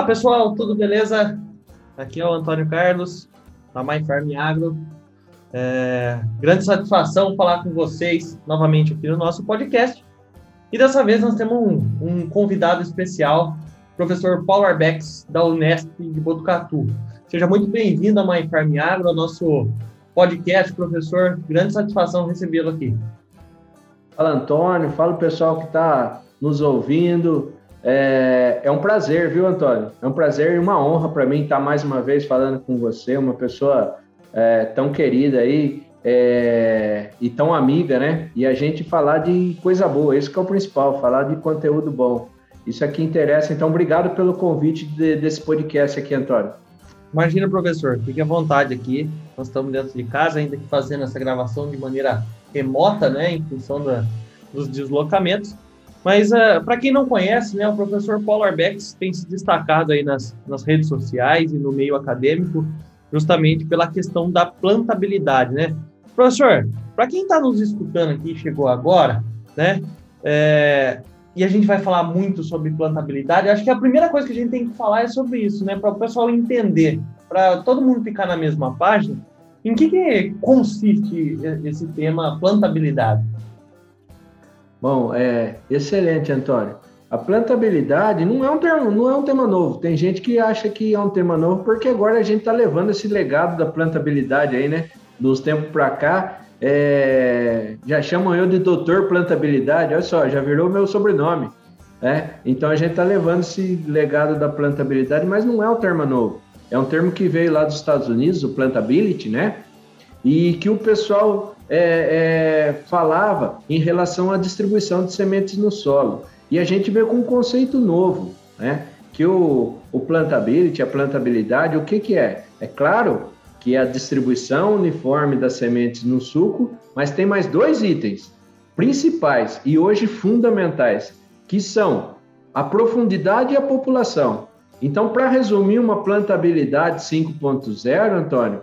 Olá pessoal, tudo beleza? Aqui é o Antônio Carlos, da My Farm Agro. É, grande satisfação falar com vocês novamente aqui no nosso podcast. E dessa vez nós temos um, um convidado especial, professor Paulo Arbex, da Unesp de Botucatu. Seja muito bem-vindo a My Farm Agro, ao nosso podcast, professor. Grande satisfação recebê-lo aqui. Fala, Antônio. Fala o pessoal que está nos ouvindo. É, é, um prazer, viu, Antônio? É um prazer e uma honra para mim estar mais uma vez falando com você, uma pessoa é, tão querida aí é, e tão amiga, né? E a gente falar de coisa boa, isso que é o principal, falar de conteúdo bom. Isso aqui interessa, então obrigado pelo convite de, desse podcast aqui, Antônio. Imagina, professor, fique à vontade aqui. Nós estamos dentro de casa, ainda que fazendo essa gravação de maneira remota, né, em função da, dos deslocamentos. Mas, uh, eh, para quem não conhece, né, o professor Paulo Arbex tem se destacado aí nas, nas redes sociais e no meio acadêmico, justamente pela questão da plantabilidade, né? Professor, para quem está nos escutando aqui, chegou agora, né, é, e a gente vai falar muito sobre plantabilidade, acho que a primeira coisa que a gente tem que falar é sobre isso, né, para o pessoal entender, para todo mundo ficar na mesma página, em que, que consiste esse tema plantabilidade? Bom, é excelente, Antônio. A plantabilidade não é um termo, não é um tema novo. Tem gente que acha que é um tema novo porque agora a gente está levando esse legado da plantabilidade aí, né? Dos tempos para cá, é, já chamam eu de doutor plantabilidade. Olha só, já virou meu sobrenome. Né? Então a gente está levando esse legado da plantabilidade, mas não é um termo novo. É um termo que veio lá dos Estados Unidos, o plantability, né? E que o pessoal é, é, falava em relação à distribuição de sementes no solo. E a gente veio com um conceito novo, né? Que o, o plantability, a plantabilidade, o que, que é? É claro que é a distribuição uniforme das sementes no suco, mas tem mais dois itens principais e hoje fundamentais, que são a profundidade e a população. Então, para resumir uma plantabilidade 5.0, Antônio,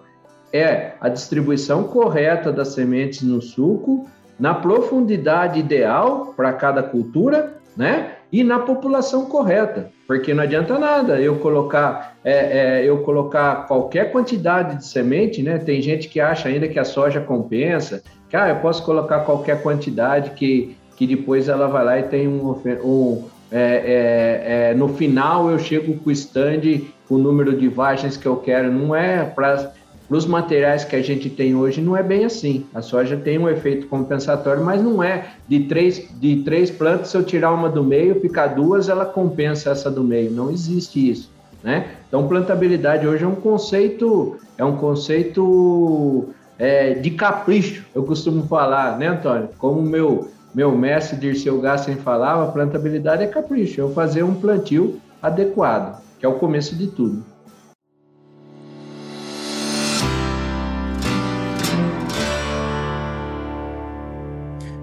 é a distribuição correta das sementes no suco, na profundidade ideal para cada cultura, né? E na população correta, porque não adianta nada eu colocar é, é, eu colocar qualquer quantidade de semente, né? Tem gente que acha ainda que a soja compensa, que ah, eu posso colocar qualquer quantidade que, que depois ela vai lá e tem um, um é, é, é, no final eu chego com o stand com o número de vagens que eu quero. Não é para os materiais que a gente tem hoje, não é bem assim. A soja tem um efeito compensatório, mas não é de três, de três plantas, se eu tirar uma do meio, ficar duas, ela compensa essa do meio. Não existe isso. Né? Então, plantabilidade hoje é um conceito, é um conceito é, de capricho, eu costumo falar, né, Antônio? Como meu meu mestre Dirceu Gassen falava, plantabilidade é capricho, é fazer um plantio adequado, que é o começo de tudo.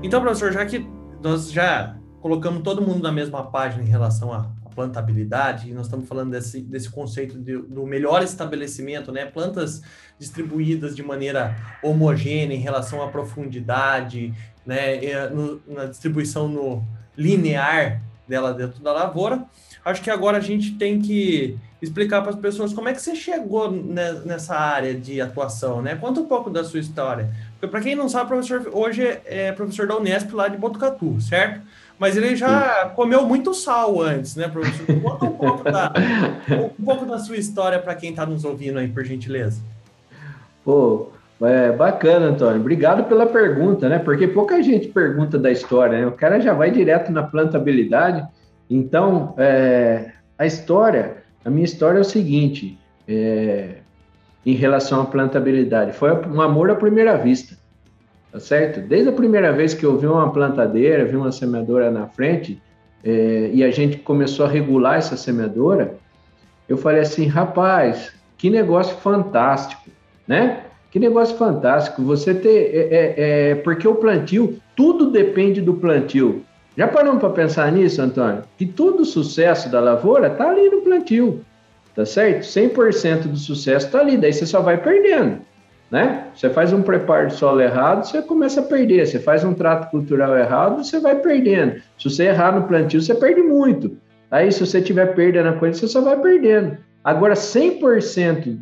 Então, professor, já que nós já colocamos todo mundo na mesma página em relação à plantabilidade, e nós estamos falando desse, desse conceito de, do melhor estabelecimento, né? Plantas distribuídas de maneira homogênea em relação à profundidade, né, no, na distribuição no linear dela dentro da lavoura. Acho que agora a gente tem que explicar para as pessoas como é que você chegou nessa área de atuação, né? Conta um pouco da sua história. Porque para quem não sabe, professor hoje é professor da Unesp lá de Botucatu, certo? Mas ele já comeu muito sal antes, né, professor? Conta um pouco da, um pouco da sua história para quem está nos ouvindo aí, por gentileza. Pô, é bacana, Antônio. Obrigado pela pergunta, né? Porque pouca gente pergunta da história, né? O cara já vai direto na plantabilidade. Então, é, a história, a minha história é o seguinte, é, em relação à plantabilidade, foi um amor à primeira vista, tá certo? Desde a primeira vez que eu vi uma plantadeira, vi uma semeadora na frente, é, e a gente começou a regular essa semeadora, eu falei assim, rapaz, que negócio fantástico, né? Que negócio fantástico. Você ter. É, é, é, porque o plantio, tudo depende do plantio. Já paramos para pensar nisso, Antônio? Que todo o sucesso da lavoura está ali no plantio. Tá certo? 100% do sucesso está ali. Daí você só vai perdendo. Né? Você faz um preparo de solo errado, você começa a perder. Você faz um trato cultural errado, você vai perdendo. Se você errar no plantio, você perde muito. Aí, se você tiver perda na colheita, você só vai perdendo. Agora, 100%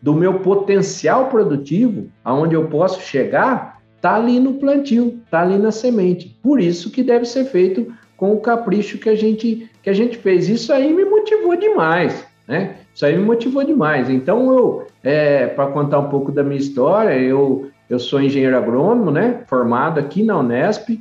do meu potencial produtivo, aonde eu posso chegar, tá ali no plantio, tá ali na semente. Por isso que deve ser feito com o capricho que a gente que a gente fez. Isso aí me motivou demais, né? Isso aí me motivou demais. Então eu, é, para contar um pouco da minha história, eu eu sou engenheiro agrônomo, né? Formado aqui na Unesp.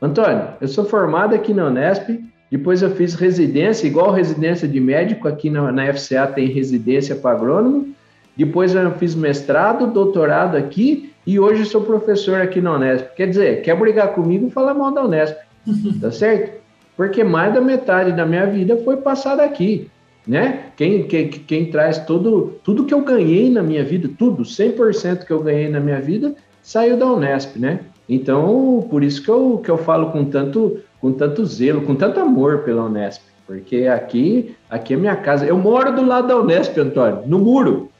Antônio, eu sou formado aqui na Unesp. Depois eu fiz residência, igual residência de médico, aqui na, na FCA tem residência para agrônomo. Depois eu fiz mestrado, doutorado aqui e hoje sou professor aqui na Unesp. Quer dizer, quer brigar comigo, fala mal da Unesp, tá certo? Porque mais da metade da minha vida foi passada aqui, né? Quem, quem, quem traz tudo, tudo que eu ganhei na minha vida, tudo, 100% que eu ganhei na minha vida, saiu da Unesp, né? Então, por isso que eu, que eu falo com tanto, com tanto zelo, com tanto amor pela Unesp, porque aqui, aqui é minha casa. Eu moro do lado da Unesp, Antônio, no muro.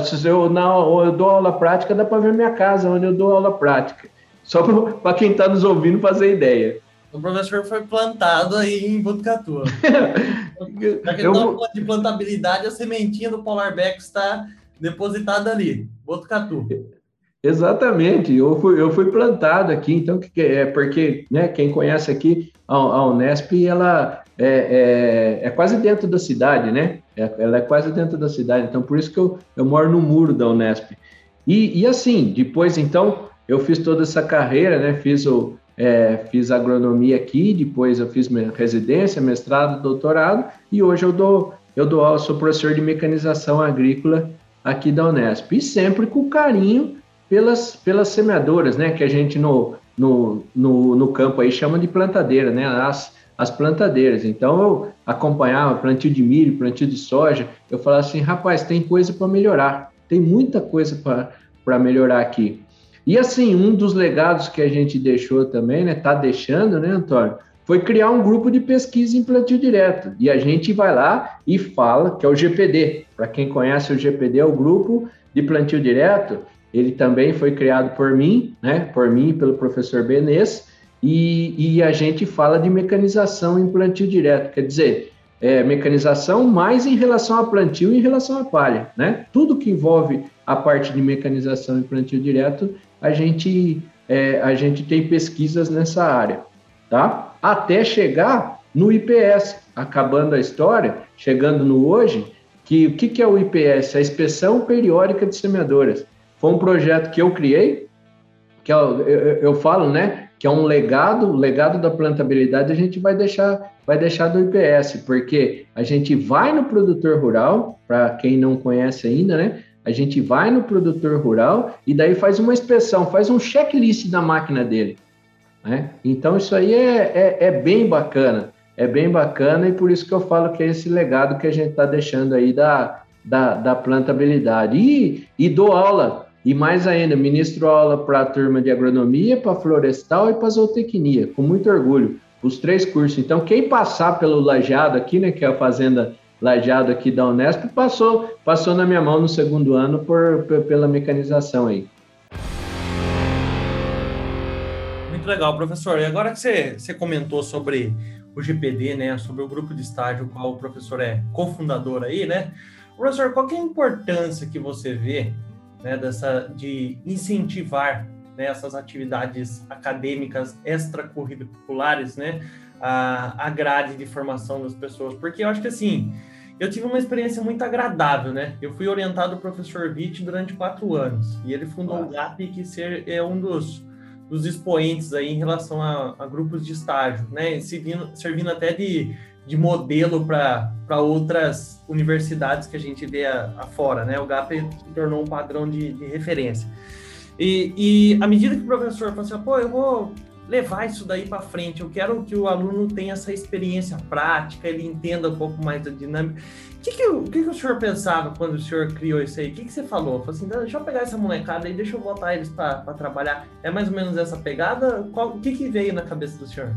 Se eu, na, eu dou aula prática, dá para ver minha casa, onde eu dou aula prática. Só para quem está nos ouvindo fazer ideia. O professor foi plantado aí em Botucatu. Já que eu... de plantabilidade, a sementinha do Polar Beck está depositada ali, Botucatu. Exatamente, eu fui, eu fui plantado aqui, então que é porque, né, quem conhece aqui a, a Unesp, ela é, é, é, quase dentro da cidade, né? É, ela é quase dentro da cidade, então por isso que eu, eu moro no muro da Unesp. E, e assim, depois então eu fiz toda essa carreira, né? Fiz o é, fiz agronomia aqui, depois eu fiz residência, mestrado, doutorado e hoje eu dou eu dou aula, sou professor de mecanização agrícola aqui da Unesp e sempre com carinho pelas, pelas semeadoras, né? Que a gente no, no, no, no campo aí chama de plantadeira, né? As, as plantadeiras. Então eu acompanhava plantio de milho, plantio de soja. Eu falava assim, rapaz, tem coisa para melhorar, tem muita coisa para melhorar aqui. E assim, um dos legados que a gente deixou também, né? Tá deixando, né, Antônio? Foi criar um grupo de pesquisa em plantio direto. E a gente vai lá e fala, que é o GPD. Para quem conhece o GPD, é o grupo de plantio direto ele também foi criado por mim, né, por mim e pelo professor Benês, e, e a gente fala de mecanização em plantio direto, quer dizer, é, mecanização mais em relação a plantio e em relação à palha, né? Tudo que envolve a parte de mecanização em plantio direto, a gente, é, a gente tem pesquisas nessa área, tá? Até chegar no IPS, acabando a história, chegando no hoje, que o que, que é o IPS? A inspeção periódica de semeadoras. Foi um projeto que eu criei, que eu, eu, eu falo, né? Que é um legado, legado da plantabilidade a gente vai deixar, vai deixar do IPS, porque a gente vai no produtor rural, para quem não conhece ainda, né? A gente vai no produtor rural e daí faz uma inspeção, faz um checklist da máquina dele. Né? Então isso aí é, é, é, bem bacana, é bem bacana e por isso que eu falo que é esse legado que a gente está deixando aí da, da, da plantabilidade. E, e dou aula e mais ainda, ministro aula para a turma de agronomia, para florestal e para zootecnia, com muito orgulho, os três cursos. Então, quem passar pelo lajeado aqui, né, que é a fazenda lajeado aqui da Unesp, passou, passou na minha mão no segundo ano por, por pela mecanização aí. Muito legal, professor. E agora que você, você comentou sobre o GPD, né, sobre o grupo de estágio, qual o professor é cofundador aí, né? Professor, qual é a importância que você vê né, dessa, de incentivar né, essas atividades acadêmicas extracurriculares, né, a, a grade de formação das pessoas, porque eu acho que assim, eu tive uma experiência muito agradável, né? Eu fui orientado do professor Witt durante quatro anos e ele fundou Nossa. o GAP, que ser, é um dos, dos expoentes aí em relação a, a grupos de estágio, né? Servindo, servindo até de de modelo para outras universidades que a gente vê afora, né? O GAP se tornou um padrão de, de referência. E, e à medida que o professor falou assim, pô, eu vou levar isso daí para frente, eu quero que o aluno tenha essa experiência prática, ele entenda um pouco mais da dinâmica. O que, que, o, que, que o senhor pensava quando o senhor criou isso aí? O que, que você falou? Falou assim, deixa eu pegar essa molecada aí, deixa eu botar eles para trabalhar. É mais ou menos essa pegada? O que, que veio na cabeça do senhor?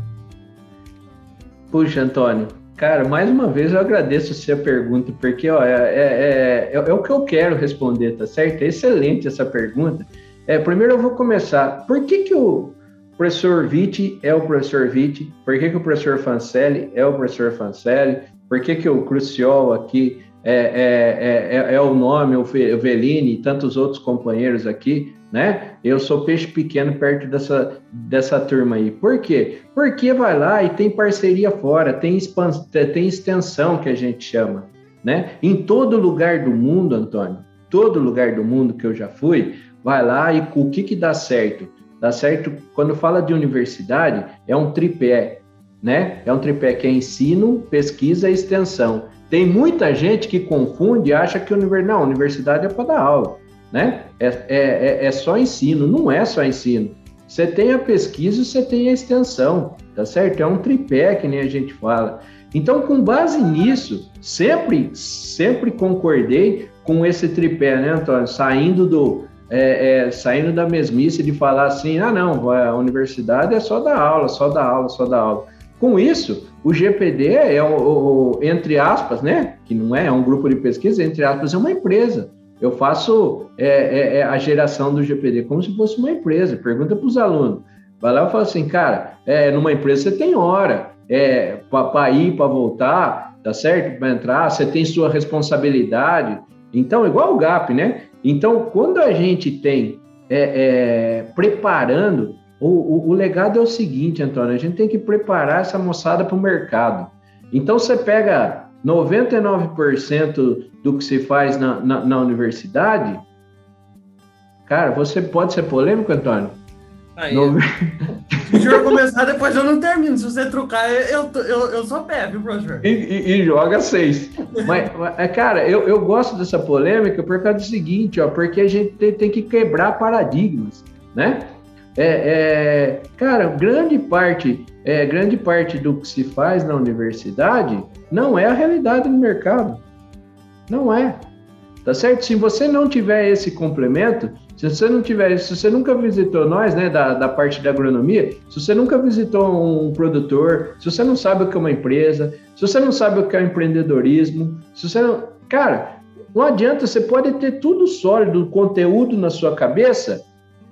Puxa, Antônio, cara, mais uma vez eu agradeço a sua pergunta, porque ó, é, é, é, é, o que eu quero responder, tá certo? É excelente essa pergunta. É, primeiro eu vou começar. Por que, que o, professor Vitti é o professor Vitti? Por que, que o professor Fancelli é o professor Fancelli? Por que, que o Cruciol aqui é, é, é, é, o nome, o Velini e tantos outros companheiros aqui, né? Eu sou peixe pequeno perto dessa, dessa turma aí. Por quê? Porque vai lá e tem parceria fora, tem, expans, tem extensão que a gente chama, né? Em todo lugar do mundo, Antônio, todo lugar do mundo que eu já fui, vai lá e o que que dá certo? Dá certo, quando fala de universidade, é um tripé, né? É um tripé que é ensino, pesquisa e extensão. Tem muita gente que confunde e acha que não, universidade é para dar aula, né? É, é, é, é só ensino, não é só ensino. Você tem a pesquisa e você tem a extensão, tá certo? É um tripé que nem a gente fala. Então, com base nisso, sempre, sempre concordei com esse tripé, né, Antônio? Saindo do, é, é, saindo da mesmice de falar assim, ah, não, a universidade é só dar aula, só dar aula, só dar aula. Com isso, o GPD é, o, o, entre aspas, né? Que não é, é um grupo de pesquisa, entre aspas, é uma empresa. Eu faço é, é, é a geração do GPD como se fosse uma empresa. Pergunta para os alunos. Vai lá e fala assim, cara, é, numa empresa você tem hora é, para ir, para voltar, tá certo? Para entrar, você tem sua responsabilidade. Então, igual o GAP, né? Então, quando a gente tem é, é, preparando o, o, o, legado é o seguinte, Antônio, a gente tem que preparar essa moçada para o mercado. Então, você pega 99% do que se faz na, na, na, universidade, cara, você pode ser polêmico, Antônio? Aí, no... Se o senhor começar, depois eu não termino. Se você trocar, eu, eu, eu sou pé, viu, professor? E, e, e joga seis. mas, mas, é, cara, eu, eu gosto dessa polêmica por causa do seguinte, ó, porque a gente tem, tem que quebrar paradigmas, né? É, é, cara, grande parte, é, grande parte do que se faz na universidade não é a realidade do mercado. Não é. Tá certo? Se você não tiver esse complemento, se você não tiver, se você nunca visitou nós, né, da, da parte da agronomia, se você nunca visitou um produtor, se você não sabe o que é uma empresa, se você não sabe o que é empreendedorismo, se você não. Cara, não adianta, você pode ter tudo sólido, conteúdo na sua cabeça,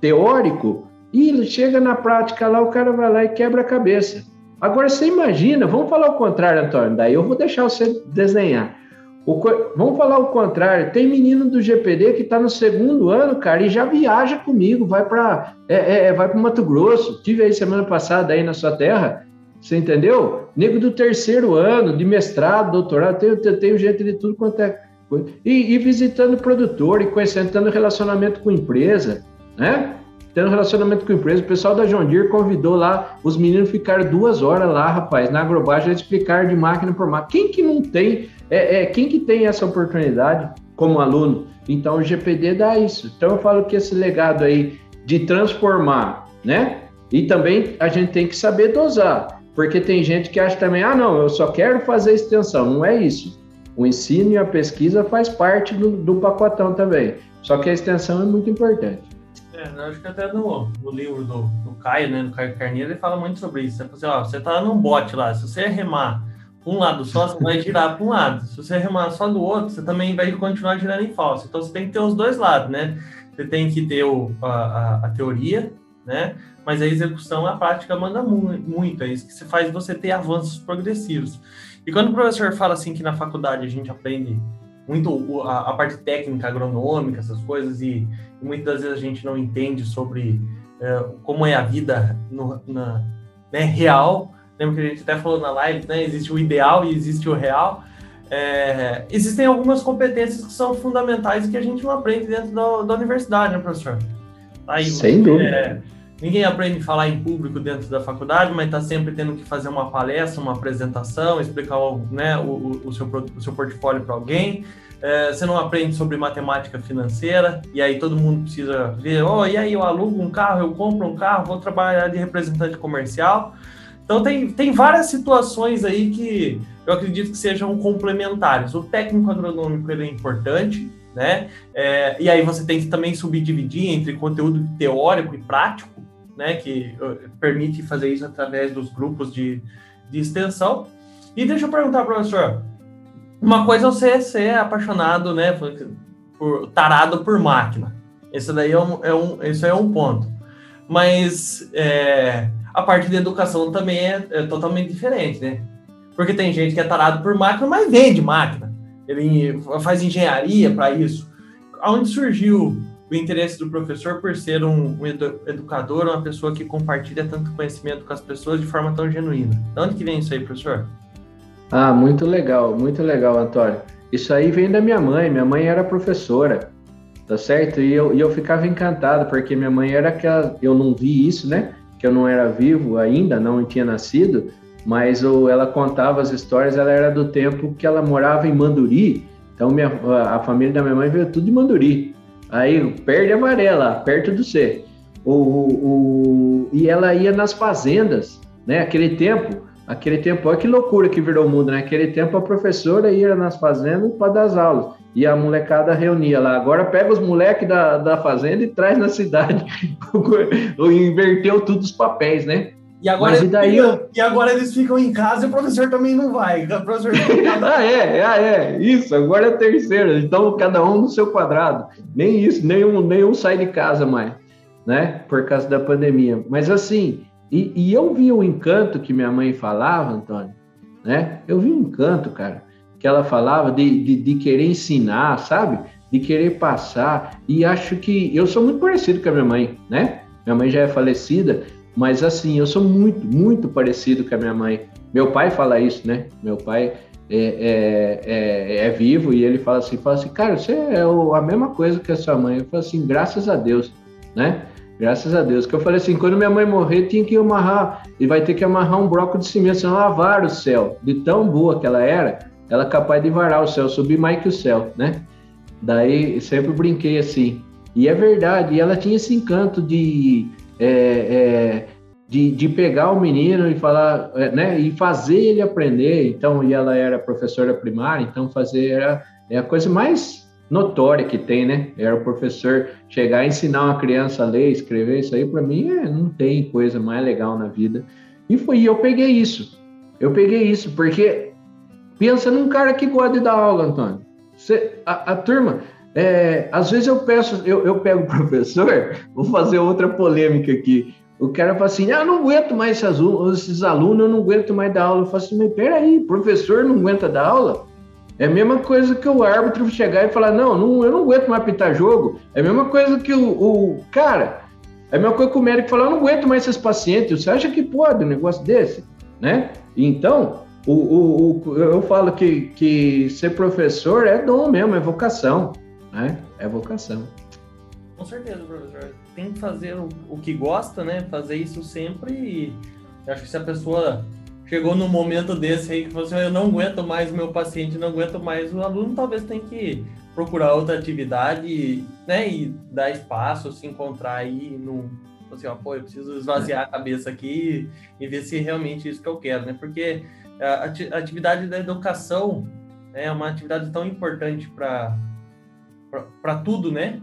teórico, e chega na prática lá, o cara vai lá e quebra a cabeça. Agora você imagina, vamos falar o contrário, Antônio, daí eu vou deixar você desenhar. O, vamos falar o contrário, tem menino do GPD que está no segundo ano, cara, e já viaja comigo, vai para é, é, é vai para Mato Grosso. Tive aí semana passada aí na sua terra, você entendeu? Nego do terceiro ano, de mestrado, doutorado, tem, tem, tem gente de tudo quanto é coisa. E, e visitando produtor e conhecendo, relacionamento com empresa, né? Tendo relacionamento com a empresa. O pessoal da John Deere convidou lá, os meninos ficaram duas horas lá, rapaz, na agrobagem, explicar de máquina por máquina. Quem que não tem, é, é, quem que tem essa oportunidade como aluno? Então o GPD dá isso. Então eu falo que esse legado aí de transformar, né? E também a gente tem que saber dosar, porque tem gente que acha também, ah, não, eu só quero fazer extensão. Não é isso. O ensino e a pesquisa faz parte do, do pacotão também. Só que a extensão é muito importante. É, acho que até no, no livro do, do Caio, né, do Caio Carneiro, ele fala muito sobre isso. Assim, ó, você tá num bote lá, se você remar um lado só, você vai girar para um lado. Se você remar só do outro, você também vai continuar girando em falso. Então você tem que ter os dois lados, né? Você tem que ter o, a, a, a teoria, né? Mas a execução, a prática manda muito. É isso que faz você ter avanços progressivos. E quando o professor fala assim que na faculdade a gente aprende muito a, a, parte técnica, agronômica, essas coisas, e, e, muitas vezes a gente não entende sobre é, como é a vida no, na, né, real. Lembra que a gente até falou na live, né? Existe o ideal e existe o real. É, existem algumas competências que são fundamentais e que a gente não aprende dentro da, da universidade, né, professor? Aí, Sem dúvida. É, ninguém aprende a falar em público dentro da faculdade, mas está sempre tendo que fazer uma palestra, uma apresentação, explicar né, o, o, seu, o seu portfólio para alguém. É, você não aprende sobre matemática financeira, e aí todo mundo precisa ver, oh, e aí eu alugo um carro, eu compro um carro, vou trabalhar de representante comercial. Então tem, tem várias situações aí que eu acredito que sejam complementares. O técnico agronômico ele é importante, né? É, e aí você tem que também subdividir entre conteúdo teórico e prático, né, que permite fazer isso através dos grupos de, de extensão. E deixa eu perguntar, professor, uma coisa é você ser apaixonado, né, por, tarado por máquina. Esse daí é um, é um, esse é um ponto. Mas é, a parte da educação também é, é, totalmente diferente, né? Porque tem gente que é tarado por máquina, mas vende máquina. Ele faz engenharia para isso. Aonde surgiu o interesse do professor por ser um, um edu educador, uma pessoa que compartilha tanto conhecimento com as pessoas de forma tão genuína? De onde que vem isso aí, professor? Ah, muito legal, muito legal, Antônio. Isso aí vem da minha mãe. Minha mãe era professora, tá certo? E eu, e eu ficava encantado, porque minha mãe era aquela. Eu não vi isso, né? Que eu não era vivo ainda, não tinha nascido, mas o, ela contava as histórias. Ela era do tempo que ela morava em Manduri. Então, minha, a família da minha mãe veio tudo de Manduri. Aí, perde amarela, perto do C. O, o, e ela ia nas fazendas, né? Aquele tempo Aquele tempo, olha que loucura que virou o mundo, né? Aquele tempo a professora ia nas fazendas para dar as aulas e a molecada reunia lá. Agora pega os moleques da, da fazenda e traz na cidade. Inverteu tudo os papéis, né? E agora, Mas, e, daí, ficam, e agora eles ficam em casa e o professor também não vai. O professor ah, é, ah, é, isso, agora é terceiro. Então, cada um no seu quadrado. Nem isso, nenhum, nenhum sai de casa mais, né? Por causa da pandemia. Mas assim, e, e, eu vi o encanto que minha mãe falava, Antônio, né? Eu vi um encanto, cara, que ela falava de, de, de, querer ensinar, sabe? De querer passar. E acho que eu sou muito parecido com a minha mãe, né? Minha mãe já é falecida, mas assim, eu sou muito, muito parecido com a minha mãe. Meu pai fala isso, né? Meu pai é, é, é, é vivo e ele fala assim, fala assim, cara, você é a mesma coisa que a sua mãe. Eu falo assim, graças a Deus, né? Graças a Deus. Que eu falei assim, quando minha mãe morrer, tinha que amarrar, e vai ter que amarrar um bloco de cimento, senão lavar o céu. De tão boa que ela era, ela é capaz de varar o céu, subir mais que o céu, né? Daí sempre brinquei assim. E é verdade, ela tinha esse encanto de, é, é, de, de, pegar o menino e falar, é, né? E fazer ele aprender. Então, e ela era professora primária, então fazer era é a coisa mais notória que tem, né? Era o professor chegar e ensinar uma criança a ler, escrever, isso aí para mim é, não tem coisa mais legal na vida. E foi, e eu peguei isso. Eu peguei isso porque pensa num cara que gosta de dar aula, Antônio. Você, a, a turma, é, às vezes eu peço, eu, eu pego o professor, vou fazer outra polêmica aqui. O cara fala assim: ah, não aguento mais esses alunos, esses alunos, eu não aguento mais dar aula. Eu falo assim, mas peraí, professor não aguenta dar aula? É a mesma coisa que o árbitro chegar e falar: não, não eu não aguento mais apitar jogo. É a mesma coisa que o, o, Cara, é a mesma coisa que o médico falar: eu não aguento mais esses pacientes. Você acha que pode um negócio desse? Né? Então, o, o, o, eu falo que, que ser professor é dom mesmo, é vocação. Né? É vocação. Com certeza, professor. Tem que fazer o, que gosta, né? Fazer isso sempre e acho que se a pessoa chegou num momento desse aí que você assim, eu não aguento mais o meu paciente, não aguento mais o aluno, talvez tem que procurar outra atividade, né, e dar espaço, se encontrar aí no assim, ó, pô, eu preciso esvaziar a cabeça aqui e ver se é realmente isso que eu quero, né? Porque a atividade da educação é uma atividade tão importante para para tudo, né?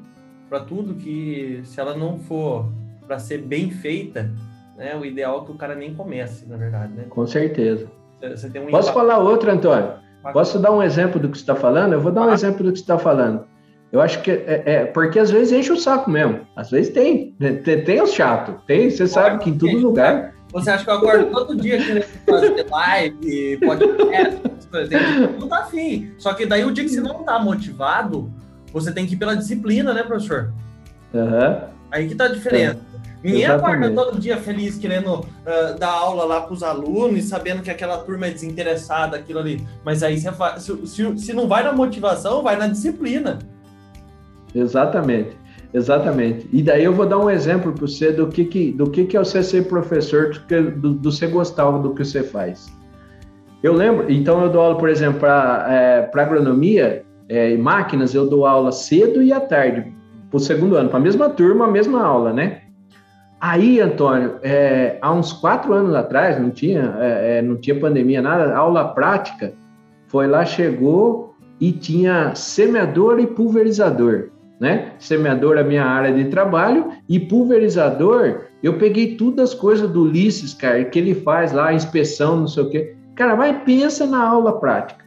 Para tudo que se ela não for para ser bem feita, né? O ideal é que o cara nem comece, na verdade, né? Com certeza. Você um Posso falar outra, Antônio? Posso dar um exemplo do que você está falando? Eu vou dar um ah. exemplo do que você está falando. Eu acho que é, é, porque às vezes enche o saco mesmo. Às vezes tem. Tem, tem os chato. Tem, você sabe que em todo lugar. Você acha que eu acordo todo dia querendo fazer live, podcast, não tá afim. Só que daí o dia que você não tá motivado, você tem que ir pela disciplina, né, professor? Uhum. Aí que tá a diferença. É. Ninguém Exatamente. acorda todo dia feliz querendo uh, dar aula lá para os alunos, sabendo que aquela turma é desinteressada, aquilo ali. Mas aí você faz, se, se, se não vai na motivação, vai na disciplina. Exatamente. Exatamente. E daí eu vou dar um exemplo para você do que, que, do que, que é você ser professor, do, do você gostar do que você faz. Eu lembro, então eu dou aula, por exemplo, para é, agronomia é, máquinas, eu dou aula cedo e à tarde, para o segundo ano, para a mesma turma, a mesma aula, né? Aí, Antônio, é, há uns quatro anos atrás, não tinha, é, é, não tinha pandemia, nada, aula prática, foi lá, chegou e tinha semeador e pulverizador, né? Semeador é a minha área de trabalho e pulverizador, eu peguei todas as coisas do Ulisses, cara, que ele faz lá, inspeção, não sei o quê. Cara, vai, pensa na aula prática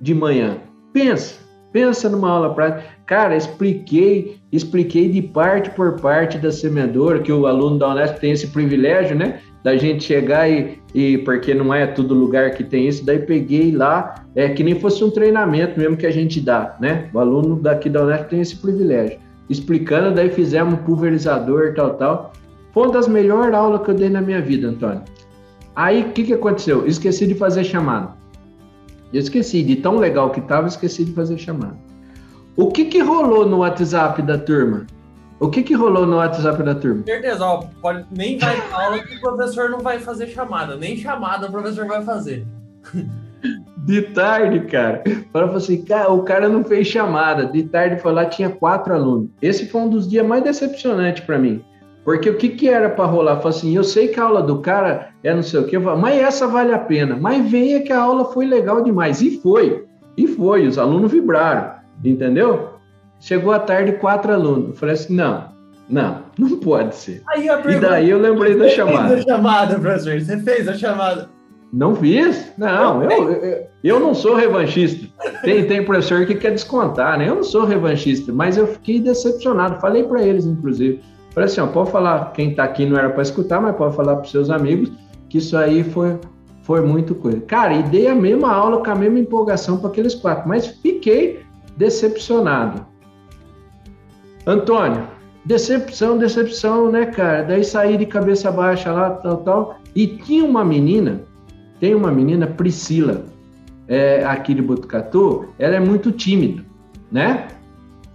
de manhã. Pensa, pensa numa aula prática. Cara, expliquei expliquei de parte por parte da semeadora, que o aluno da Unesp tem esse privilégio, né? Da gente chegar e, e, porque não é todo lugar que tem isso, daí peguei lá, é que nem fosse um treinamento mesmo que a gente dá, né? O aluno daqui da Unesp tem esse privilégio. Explicando, daí fizemos um pulverizador, tal, tal. Foi uma das melhores aulas que eu dei na minha vida, Antônio. Aí, o que, que aconteceu? Esqueci de fazer chamada. Eu esqueci, de tão legal que estava, esqueci de fazer chamada. O que, que rolou no WhatsApp da turma? O que, que rolou no WhatsApp da turma? Certeza, ó, pode, nem vai aula que o professor não vai fazer chamada, nem chamada o professor vai fazer. De tarde, cara. Falou assim, cara, o cara não fez chamada. De tarde foi lá, tinha quatro alunos. Esse foi um dos dias mais decepcionantes para mim. Porque o que, que era para rolar? Falei assim, eu sei que a aula do cara é não sei o que, mas essa vale a pena. Mas venha que a aula foi legal demais. E foi. E foi, os alunos vibraram. Entendeu? Chegou à tarde, quatro alunos. Eu falei assim: não, não, não pode ser. Aí, e daí eu lembrei da chamada. Você fez a chamada, professor? Você fez a chamada? Não fiz? Não, eu, eu, eu não sou revanchista. Tem, tem professor que quer descontar, né? Eu não sou revanchista, mas eu fiquei decepcionado. Falei para eles, inclusive. Falei assim: ó, pode falar, quem está aqui não era para escutar, mas pode falar para seus amigos que isso aí foi, foi muito coisa. Cara, e dei a mesma aula com a mesma empolgação para aqueles quatro, mas fiquei decepcionado. Antônio, decepção, decepção, né, cara? Daí saí de cabeça baixa lá, tal, tal. E tinha uma menina, tem uma menina, Priscila, é, aqui de Botucatu, ela é muito tímida, né?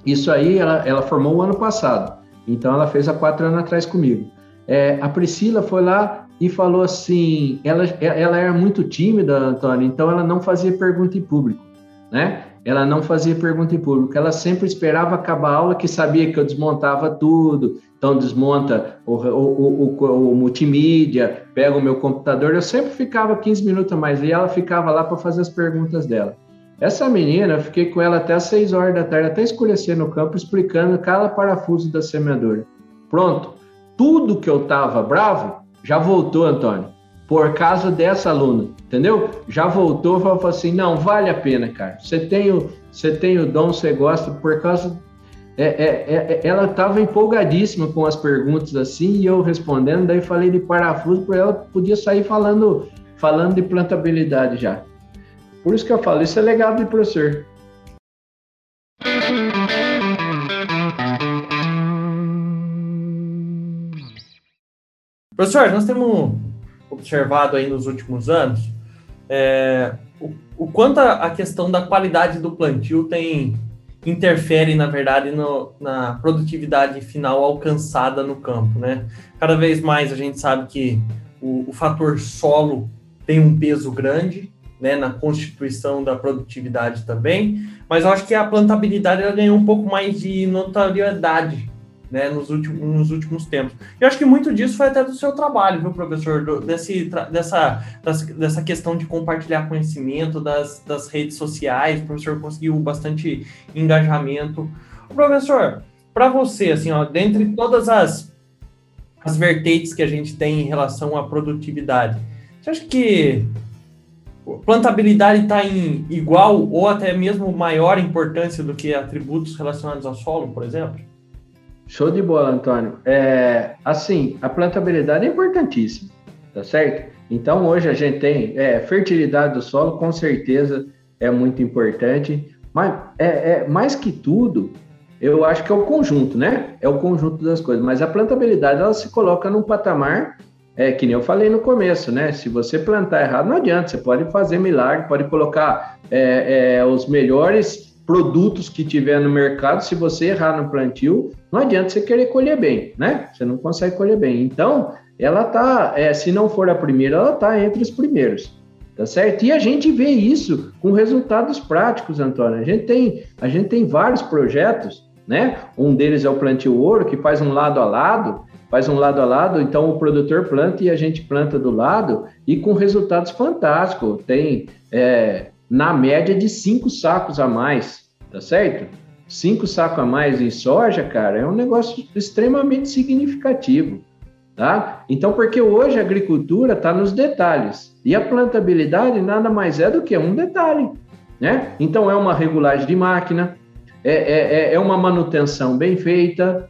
Isso aí ela, ela formou o ano passado. Então ela fez há quatro anos atrás comigo. É, a Priscila foi lá e falou assim: ela, ela era muito tímida, Antônio, então ela não fazia pergunta em público, né? ela não fazia pergunta em público, ela sempre esperava acabar a aula, que sabia que eu desmontava tudo, então desmonta o, o, o, o multimídia, pega o meu computador, eu sempre ficava 15 minutos a mais, e ela ficava lá para fazer as perguntas dela. Essa menina, eu fiquei com ela até às 6 horas da tarde, até escurecer no campo, explicando cada parafuso da semeadora. Pronto, tudo que eu estava bravo, já voltou, Antônio por causa dessa aluna, entendeu? Já voltou falou assim, não, vale a pena, cara. Você tem o, você tem o dom, você gosta, por causa... É, é, é, é ela estava empolgadíssima com as perguntas assim, e eu respondendo, daí falei de parafuso, para ela podia sair falando, falando de plantabilidade já. Por isso que eu falo, isso é legado de professor. Professor, nós temos observado aí nos últimos anos, é, o, o, quanto a, a, questão da qualidade do plantio tem interfere, na verdade, no, na produtividade final alcançada no campo, né? Cada vez mais a gente sabe que o, o fator solo tem um peso grande, né, na constituição da produtividade também, mas eu acho que a plantabilidade ela ganhou um pouco mais de notoriedade né, nos, últimos, nos últimos tempos. Eu acho que muito disso foi até do seu trabalho, viu, professor? Do, desse, dessa, dessa questão de compartilhar conhecimento das, das redes sociais, o professor conseguiu bastante engajamento. Professor, para você, assim, ó, dentre todas as, as vertentes que a gente tem em relação à produtividade, você acha que plantabilidade está em igual ou até mesmo maior importância do que atributos relacionados ao solo, por exemplo? Show de bola, Antônio. É, assim, a plantabilidade é importantíssima, tá certo? Então, hoje a gente tem é, fertilidade do solo, com certeza é muito importante, mas é, é, mais que tudo, eu acho que é o conjunto, né? É o conjunto das coisas. Mas a plantabilidade, ela se coloca num patamar, é, que nem eu falei no começo, né? Se você plantar errado, não adianta. Você pode fazer milagre, pode colocar é, é, os melhores produtos que tiver no mercado, se você errar no plantio, não adianta você querer colher bem, né? Você não consegue colher bem. Então, ela tá, é, se não for a primeira, ela tá entre os primeiros, tá certo? E a gente vê isso com resultados práticos, Antônio. A gente tem, a gente tem vários projetos, né? Um deles é o plantio ouro, que faz um lado a lado, faz um lado a lado, então o produtor planta e a gente planta do lado, e com resultados fantásticos. Tem é, na média de cinco sacos a mais, tá certo? Cinco sacos a mais em soja, cara, é um negócio extremamente significativo, tá? Então, porque hoje a agricultura está nos detalhes e a plantabilidade nada mais é do que um detalhe, né? Então, é uma regulagem de máquina, é, é, é uma manutenção bem feita.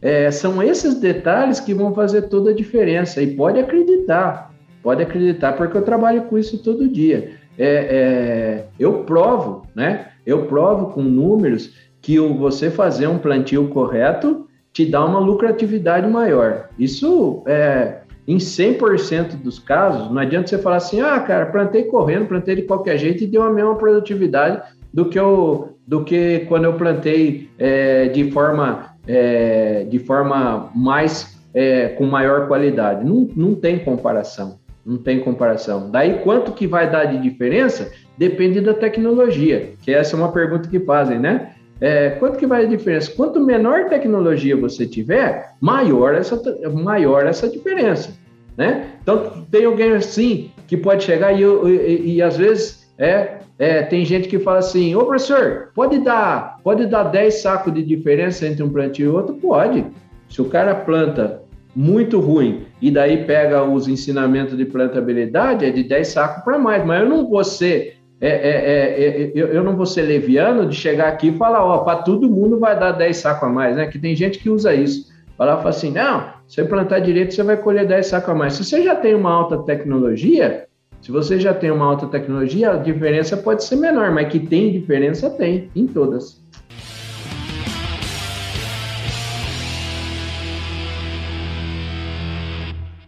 É, são esses detalhes que vão fazer toda a diferença. E pode acreditar, pode acreditar, porque eu trabalho com isso todo dia. É, é, eu provo, né? Eu provo com números que você fazer um plantio correto te dá uma lucratividade maior. Isso é em 100% dos casos, não adianta você falar assim, ah, cara, plantei correndo, plantei de qualquer jeito e deu a mesma produtividade do que eu, do que quando eu plantei é, de forma é, de forma mais é, com maior qualidade. Não, não tem comparação, não tem comparação. Daí quanto que vai dar de diferença depende da tecnologia, que essa é uma pergunta que fazem, né? É, quanto que vai a diferença? Quanto menor tecnologia você tiver, maior essa, maior essa diferença, né? Então, tem alguém assim que pode chegar e, e, e às vezes é, é, tem gente que fala assim, ô professor, pode dar, pode dar 10 sacos de diferença entre um plantio e outro? Pode. Se o cara planta muito ruim e daí pega os ensinamentos de plantabilidade, é de 10 sacos para mais, mas eu não vou ser é, é, é, é, eu, eu, não vou ser leviano de chegar aqui e falar, ó, para todo mundo vai dar 10 sacos a mais, né? Que tem gente que usa isso. Falar fala assim, não, se você plantar direito, você vai colher 10 sacos a mais. Se você já tem uma alta tecnologia, se você já tem uma alta tecnologia, a diferença pode ser menor, mas que tem diferença, tem, em todas.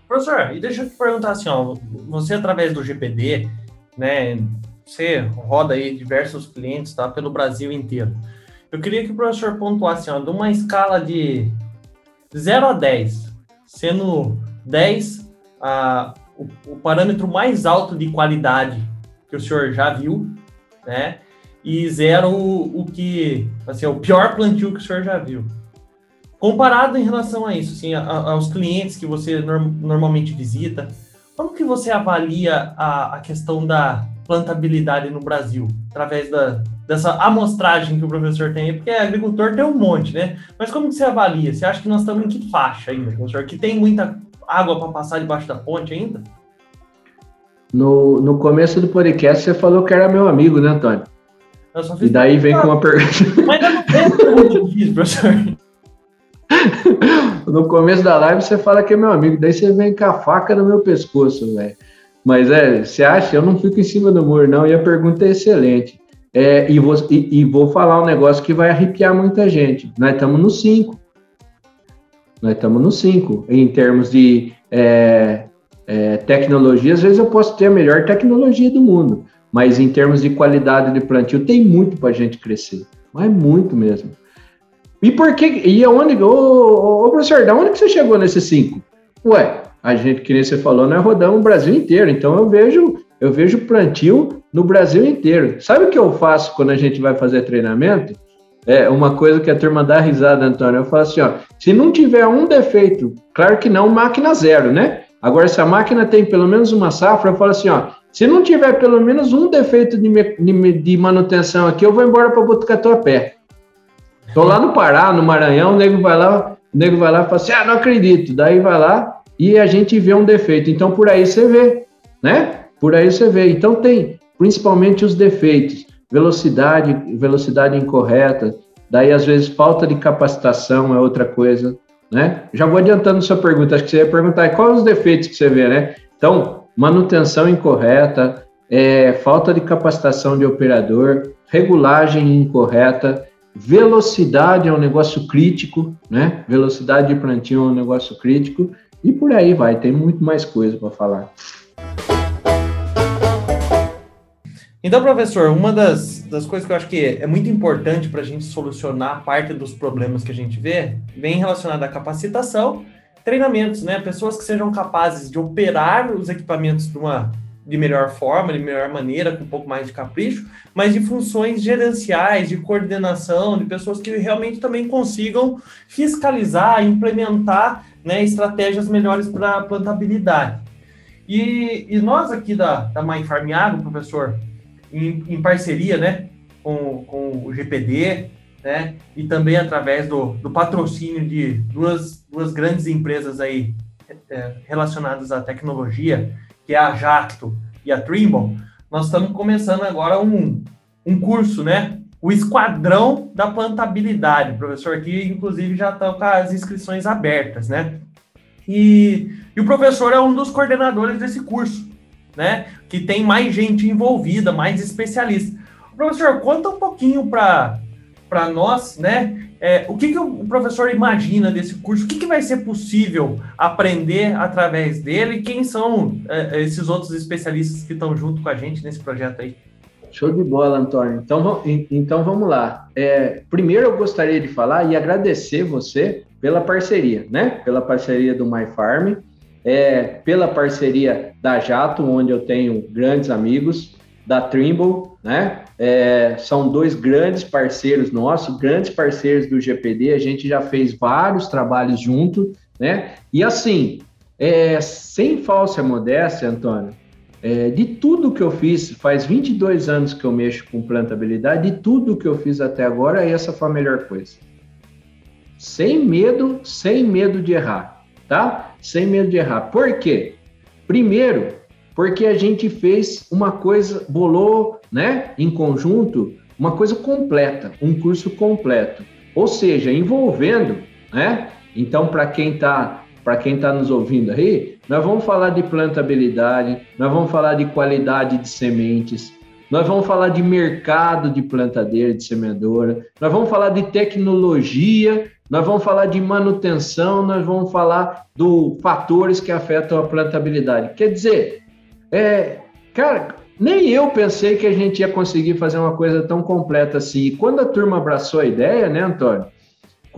Professor, e deixa eu te perguntar assim, ó, você através do GPD, né, você roda aí diversos clientes, tá? Pelo Brasil inteiro. Eu queria que o professor pontuasse, ó, de uma escala de 0 a 10, sendo 10 a, o, o, parâmetro mais alto de qualidade que o senhor já viu, né? E zero o, o que, assim, o pior plantio que o senhor já viu. Comparado em relação a isso, assim, a, aos clientes que você norm, normalmente visita, como que você avalia a, a questão da, plantabilidade no Brasil, através da, dessa amostragem que o professor tem, porque agricultor tem um monte, né? Mas como que você avalia? Você acha que nós estamos em que faixa ainda, professor? Que tem muita água para passar debaixo da ponte ainda? No, no começo do podcast você falou que era meu amigo, né, Antônio? E daí vem com uma pergunta. Mas eu não tenho pergunta difícil, professor. no começo da live você fala que é meu amigo, daí você vem com a faca no meu pescoço, velho. Mas é, você acha? Eu não fico em cima do muro, não, e a pergunta é excelente. É, e, vou, e, e, vou falar um negócio que vai arrepiar muita gente. Nós estamos no 5. Nós estamos no 5. Em termos de é, é, tecnologia, às vezes eu posso ter a melhor tecnologia do mundo, mas em termos de qualidade de plantio, tem muito para a gente crescer. Mas muito mesmo. E por que? E aonde. Ô, ô, ô professor, da onde que você chegou nesse 5? Ué, a gente, que nem você falou, nós rodamos o Brasil inteiro. Então eu vejo, eu vejo plantio no Brasil inteiro. Sabe o que eu faço quando a gente vai fazer treinamento? É uma coisa que a turma dá risada, Antônio. Eu falo assim, ó, se não tiver um defeito, claro que não, máquina zero, né? Agora, se a máquina tem pelo menos uma safra, eu falo assim, ó, se não tiver pelo menos um defeito de, de, manutenção aqui, eu vou embora para Botucatuapé. Tô lá no Pará, no Maranhão, o nego vai lá, o nego vai lá e fala assim, ah, não acredito. Daí vai lá, e a gente vê um defeito. Então, por aí você vê, né? Por aí você vê. Então, tem principalmente os defeitos, velocidade, velocidade incorreta, daí às vezes falta de capacitação é outra coisa, né? Já vou adiantando sua pergunta, acho que você ia perguntar quais os defeitos que você vê, né? Então, manutenção incorreta, é, falta de capacitação de operador, regulagem incorreta, velocidade é um negócio crítico, né? Velocidade de plantio é um negócio crítico e por aí vai, tem muito mais coisa para falar. Então, professor, uma das, das coisas que eu acho que é muito importante para a gente solucionar parte dos problemas que a gente vê vem relacionada à capacitação, treinamentos, né? Pessoas que sejam capazes de operar os equipamentos de uma de melhor forma, de melhor maneira, com um pouco mais de capricho, mas de funções gerenciais, de coordenação, de pessoas que realmente também consigam fiscalizar, implementar né, estratégias melhores para plantabilidade. E, e, nós aqui da, da Mãe Farmeado, professor, em, em, parceria né, com, com o GPD, né, e também através do, do patrocínio de duas, duas grandes empresas aí é, relacionadas à tecnologia, que é a Jacto e a Trimble, nós estamos começando agora um, um curso, né, o esquadrão da plantabilidade, professor, que inclusive já estão com as inscrições abertas, né? E, e o professor é um dos coordenadores desse curso, né? Que tem mais gente envolvida, mais especialista. Professor, conta um pouquinho para nós, né? É, o que, que o professor imagina desse curso? O que, que vai ser possível aprender através dele? Quem são é, esses outros especialistas que estão junto com a gente nesse projeto aí? Show de bola, Antônio. Então, então vamos lá. É, primeiro eu gostaria de falar e agradecer você pela parceria, né? Pela parceria do My Farm, é, pela parceria da Jato, onde eu tenho grandes amigos, da Trimble, né? É, são dois grandes parceiros nossos, grandes parceiros do GPD. A gente já fez vários trabalhos junto, né? E assim, é, sem falsa modéstia, Antônio, é, de tudo que eu fiz, faz 22 anos que eu mexo com plantabilidade, de tudo que eu fiz até agora, essa foi a melhor coisa. Sem medo, sem medo de errar, tá? Sem medo de errar. Por quê? Primeiro, porque a gente fez uma coisa, bolou, né, em conjunto, uma coisa completa, um curso completo. Ou seja, envolvendo, né? Então, para quem está para quem está nos ouvindo aí, nós vamos falar de plantabilidade, nós vamos falar de qualidade de sementes, nós vamos falar de mercado de plantadeira, de semeadora, nós vamos falar de tecnologia, nós vamos falar de manutenção, nós vamos falar dos fatores que afetam a plantabilidade. Quer dizer, é, cara, nem eu pensei que a gente ia conseguir fazer uma coisa tão completa assim. E quando a turma abraçou a ideia, né, Antônio?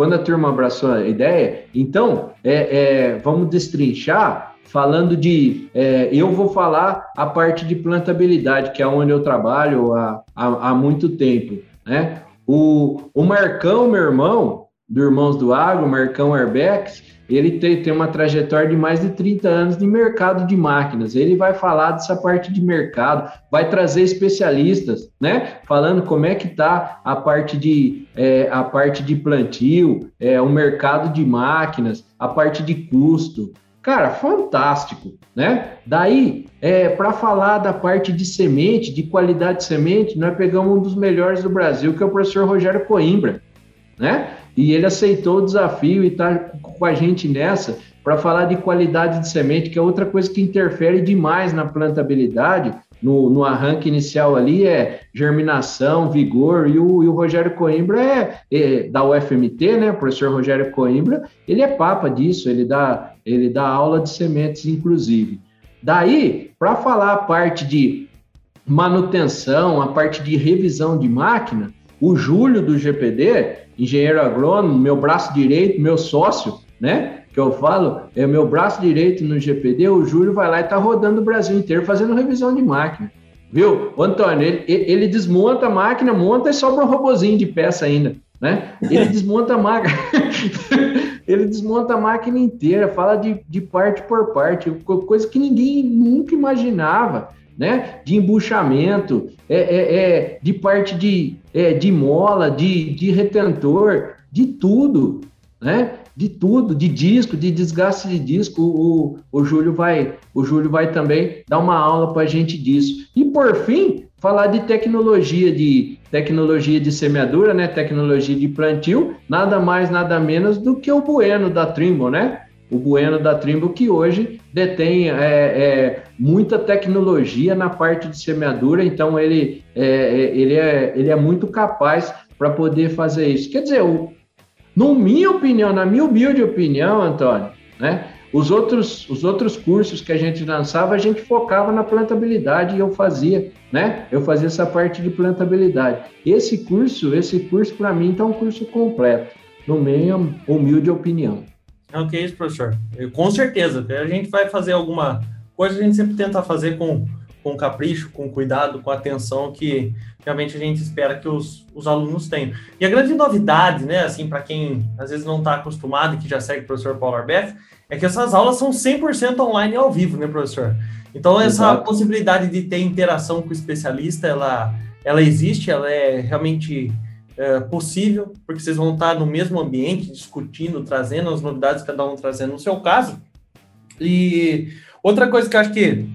quando a turma abraçou a ideia, então é, é, vamos destrinchar falando de. É, eu vou falar a parte de plantabilidade, que é onde eu trabalho há, há, há muito tempo. Né? O, o Marcão, meu irmão, do Irmãos do Agro, Marcão Arbex, ele tem, tem uma trajetória de mais de 30 anos de mercado de máquinas. Ele vai falar dessa parte de mercado, vai trazer especialistas, né? Falando como é que está a parte de é, a parte de plantio, é, o mercado de máquinas, a parte de custo. Cara, fantástico, né? Daí, é, para falar da parte de semente, de qualidade de semente, nós pegamos um dos melhores do Brasil, que é o professor Rogério Coimbra, né? E ele aceitou o desafio e está com a gente nessa para falar de qualidade de semente, que é outra coisa que interfere demais na plantabilidade. No, no arranque inicial ali é germinação, vigor, e o, e o Rogério Coimbra é, é, da UFMT, né? O professor Rogério Coimbra, ele é papa disso, ele dá, ele dá aula de sementes, inclusive. Daí, para falar a parte de manutenção, a parte de revisão de máquina, o Júlio do GPD, engenheiro agrônomo, meu braço direito, meu sócio, né? Que eu falo, é meu braço direito no GPD, o Júlio vai lá e tá rodando o Brasil inteiro fazendo revisão de máquina. Viu? O Antônio, ele, ele desmonta a máquina, monta e sobra um robozinho de peça ainda, né? Ele desmonta a máquina. ele desmonta a máquina inteira, fala de, de parte por parte, coisa que ninguém nunca imaginava né? De embuchamento, é, é, é de parte de, é, de mola, de, de retentor, de tudo, né? De tudo, de disco, de desgaste de disco. O, o, Júlio vai, o Júlio vai também dar uma aula para a gente disso. E por fim, falar de tecnologia de tecnologia de semeadura, né? Tecnologia de plantio, nada mais, nada menos do que o Bueno da Trimble, né? O Bueno da Trimble, que hoje detém é, é, muita tecnologia na parte de semeadura, então ele é, é ele, é, ele é muito capaz para poder fazer isso. Quer dizer, o, na minha opinião, na minha humilde opinião, Antônio, né, os outros, os outros cursos que a gente lançava, a gente focava na plantabilidade e eu fazia, né? Eu fazia essa parte de plantabilidade. Esse curso, esse curso para mim está um curso completo, no minha humilde opinião. Não, que isso, professor. Eu, com certeza. A gente vai fazer alguma coisa, a gente sempre tenta fazer com, com capricho, com cuidado, com atenção que realmente a gente espera que os, os alunos tenham. E a grande novidade, né, assim, para quem às vezes não está acostumado e que já segue o professor Paulo Arbeff, é que essas aulas são 100% online e ao vivo, né, professor? Então, essa Exato. possibilidade de ter interação com o especialista, ela, ela existe, ela é realmente é, possível, porque vocês vão estar no mesmo ambiente, discutindo, trazendo as novidades, cada um trazendo no seu caso. E outra coisa que eu acho que,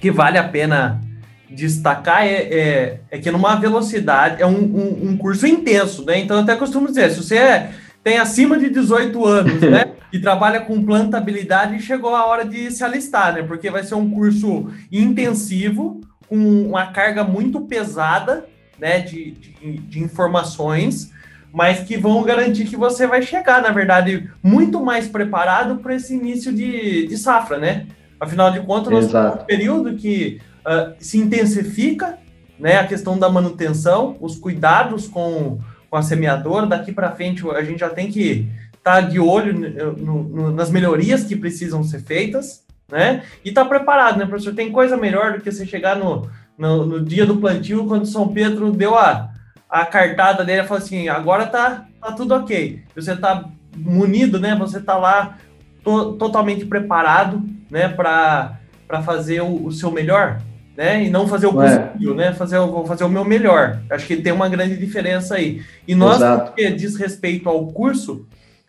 que vale a pena destacar é, é, é, que numa velocidade, é um, um, um, curso intenso, né? Então, eu até costumo dizer, se você é, tem acima de 18 anos, né? E trabalha com plantabilidade, chegou a hora de se alistar, né? Porque vai ser um curso intensivo, com uma carga muito pesada, né? De, de, de informações, mas que vão garantir que você vai chegar, na verdade, muito mais preparado para esse início de, de safra, né? Afinal de contas, nós temos um período que uh, se intensifica né, a questão da manutenção, os cuidados com, com a semeadora. Daqui para frente, a gente já tem que estar tá de olho no, no, nas melhorias que precisam ser feitas, né? E estar tá preparado, né, professor? Tem coisa melhor do que você chegar no, no, no dia do plantio, quando São Pedro deu a, a cartada dele falou assim: agora tá, tá tudo ok. Você tá munido, né? Você tá lá to, totalmente preparado, né, para fazer o, o seu melhor né? E não fazer o possível, né? Fazer, vou fazer o meu melhor. Acho que tem uma grande diferença aí. E nós, Exato. que diz respeito ao curso,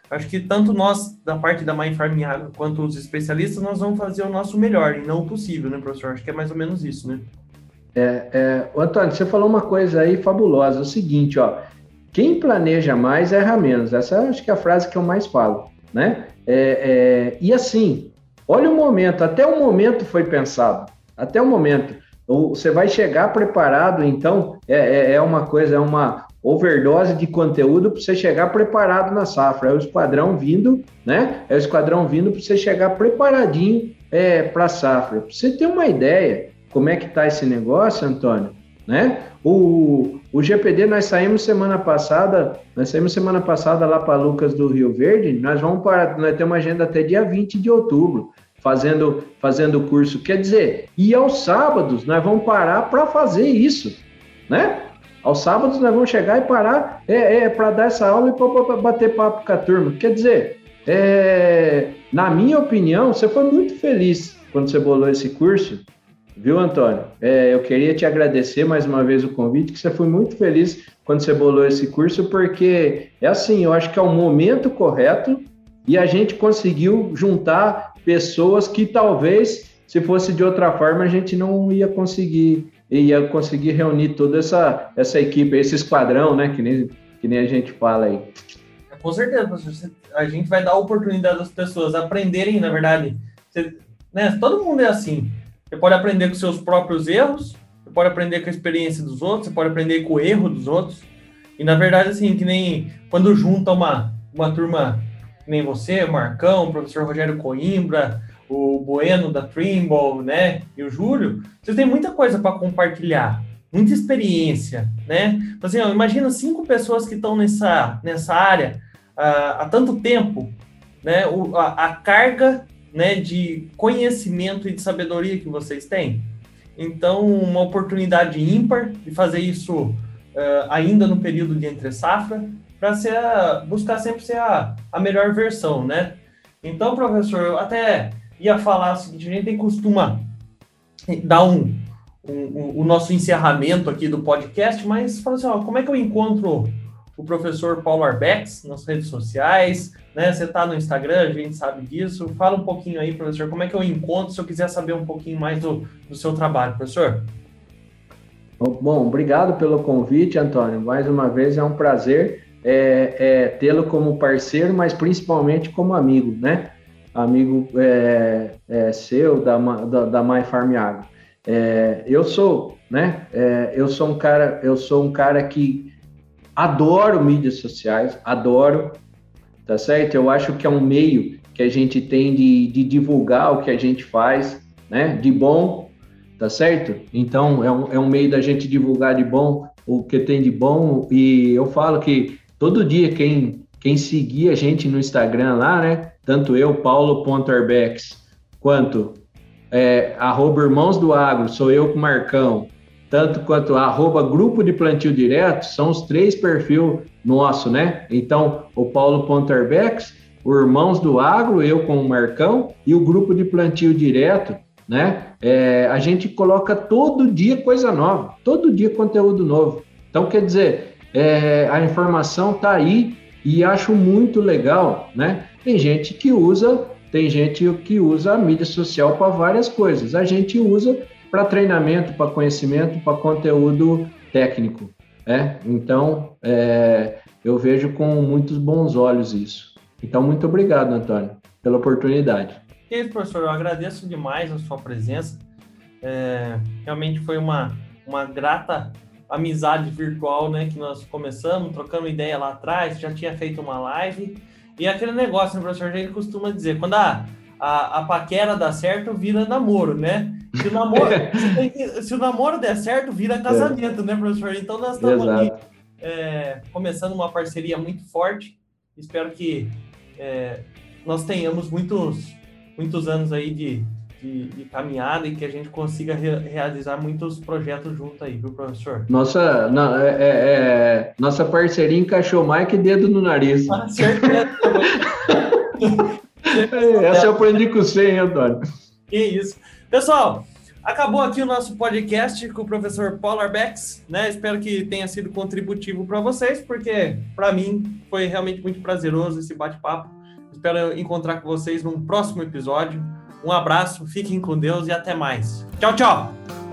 acho que tanto nós, da parte da Mãe quanto os especialistas, nós vamos fazer o nosso melhor, e não o possível, né, professor? Acho que é mais ou menos isso, né? É, é, Antônio, você falou uma coisa aí fabulosa, é o seguinte, ó, quem planeja mais erra menos, essa acho que é a frase que eu mais falo, né? É, é, e assim, olha o momento, até o momento foi pensado, até o momento. Você vai chegar preparado, então, é, é, é uma coisa, é uma overdose de conteúdo para você chegar preparado na safra. É o esquadrão vindo, né? É o esquadrão vindo para você chegar preparadinho é, para a safra. Para você ter uma ideia como é que está esse negócio, Antônio, né? O, o GPD nós saímos semana passada, nós saímos semana passada lá para Lucas do Rio Verde, nós vamos para, nós temos uma agenda até dia 20 de outubro fazendo fazendo o curso. Quer dizer, e aos sábados nós vamos parar para fazer isso, né? Aos sábados nós vamos chegar e parar é, é para dar essa aula e para bater papo com a turma. Quer dizer, é, na minha opinião, você foi muito feliz quando você bolou esse curso, viu, Antônio? É, eu queria te agradecer mais uma vez o convite, que você foi muito feliz quando você bolou esse curso, porque é assim, eu acho que é o momento correto e a gente conseguiu juntar pessoas que talvez, se fosse de outra forma, a gente não ia conseguir, ia conseguir reunir toda essa, essa equipe, esse esquadrão, né? Que nem, que nem a gente fala aí. Com certeza, professor. A gente vai dar a oportunidade das pessoas aprenderem, na verdade. Você, né, todo mundo é assim. Você pode aprender com seus próprios erros, você pode aprender com a experiência dos outros, você pode aprender com o erro dos outros. E na verdade, assim, que nem quando junta uma, uma turma nem você, o Marcão, o professor Rogério Coimbra, o Bueno da Trimble, né, e o Júlio, vocês têm muita coisa para compartilhar, muita experiência, né? Então, assim, ó, imagina cinco pessoas que estão nessa, nessa área uh, há tanto tempo, né? O, a, a, carga né, de conhecimento e de sabedoria que vocês têm. Então, uma oportunidade ímpar de fazer isso uh, ainda no período de entre safra, para buscar sempre ser a, a melhor versão, né? Então, professor, eu até ia falar o seguinte, a gente costuma dar um, um, um, o nosso encerramento aqui do podcast, mas fala assim, ó, como é que eu encontro o professor Paulo Arbex nas redes sociais, né? Você está no Instagram, a gente sabe disso. Fala um pouquinho aí, professor, como é que eu encontro se eu quiser saber um pouquinho mais do, do seu trabalho, professor? Bom, obrigado pelo convite, Antônio. Mais uma vez é um prazer é, é tê-lo como parceiro, mas principalmente como amigo, né? Amigo é, é, seu da, da, da My Farm Agro. É, eu sou, né? É, eu sou um cara, eu sou um cara que adoro mídias sociais, adoro, tá certo? Eu acho que é um meio que a gente tem de, de divulgar o que a gente faz, né? De bom, tá certo? Então é um, é um meio da gente divulgar de bom o que tem de bom e eu falo que todo dia quem, quem seguir a gente no Instagram lá, né? Tanto eu, Paulo.arbex, quanto é, arroba Irmãos do Agro, sou eu com o Marcão, tanto quanto arroba Grupo de Plantio Direto, são os três perfis nosso, né? Então, o Paulo.arbex, o Irmãos do Agro, eu com o Marcão, e o Grupo de Plantio Direto, né? É, a gente coloca todo dia coisa nova, todo dia conteúdo novo. Então, quer dizer, é, a informação está aí e acho muito legal, né? Tem gente que usa, tem gente que usa a mídia social para várias coisas. A gente usa para treinamento, para conhecimento, para conteúdo técnico. Né? Então, é, eu vejo com muitos bons olhos isso. Então, muito obrigado, Antônio, pela oportunidade. E professor, eu agradeço demais a sua presença. É, realmente foi uma, uma grata amizade virtual, né, que nós começamos, trocando ideia lá atrás, já tinha feito uma live, e aquele negócio, né, professor, gente costuma dizer, quando a, a, a paquera dá certo, vira namoro, né? Se o namoro, se, se, o namoro der certo, vira casamento, é. né, professor? Então nós estamos aqui é, começando uma parceria muito forte, espero que é, nós tenhamos muitos, muitos anos aí de, de, de, caminhada e que a gente consiga re, realizar muitos projetos juntos aí, viu, professor? Nossa, não, é, é, é, nossa parceria encaixou mais que dedo no nariz. Ah, certeza. Essa eu aprendi com você, hein, Antônio? Que isso. Pessoal, acabou aqui o nosso podcast com o professor Paul Arbex, né? Espero que tenha sido contributivo para vocês, porque para mim foi realmente muito prazeroso esse bate-papo. Espero encontrar com vocês num próximo episódio. Um abraço, fiquem com Deus e até mais. Tchau, tchau!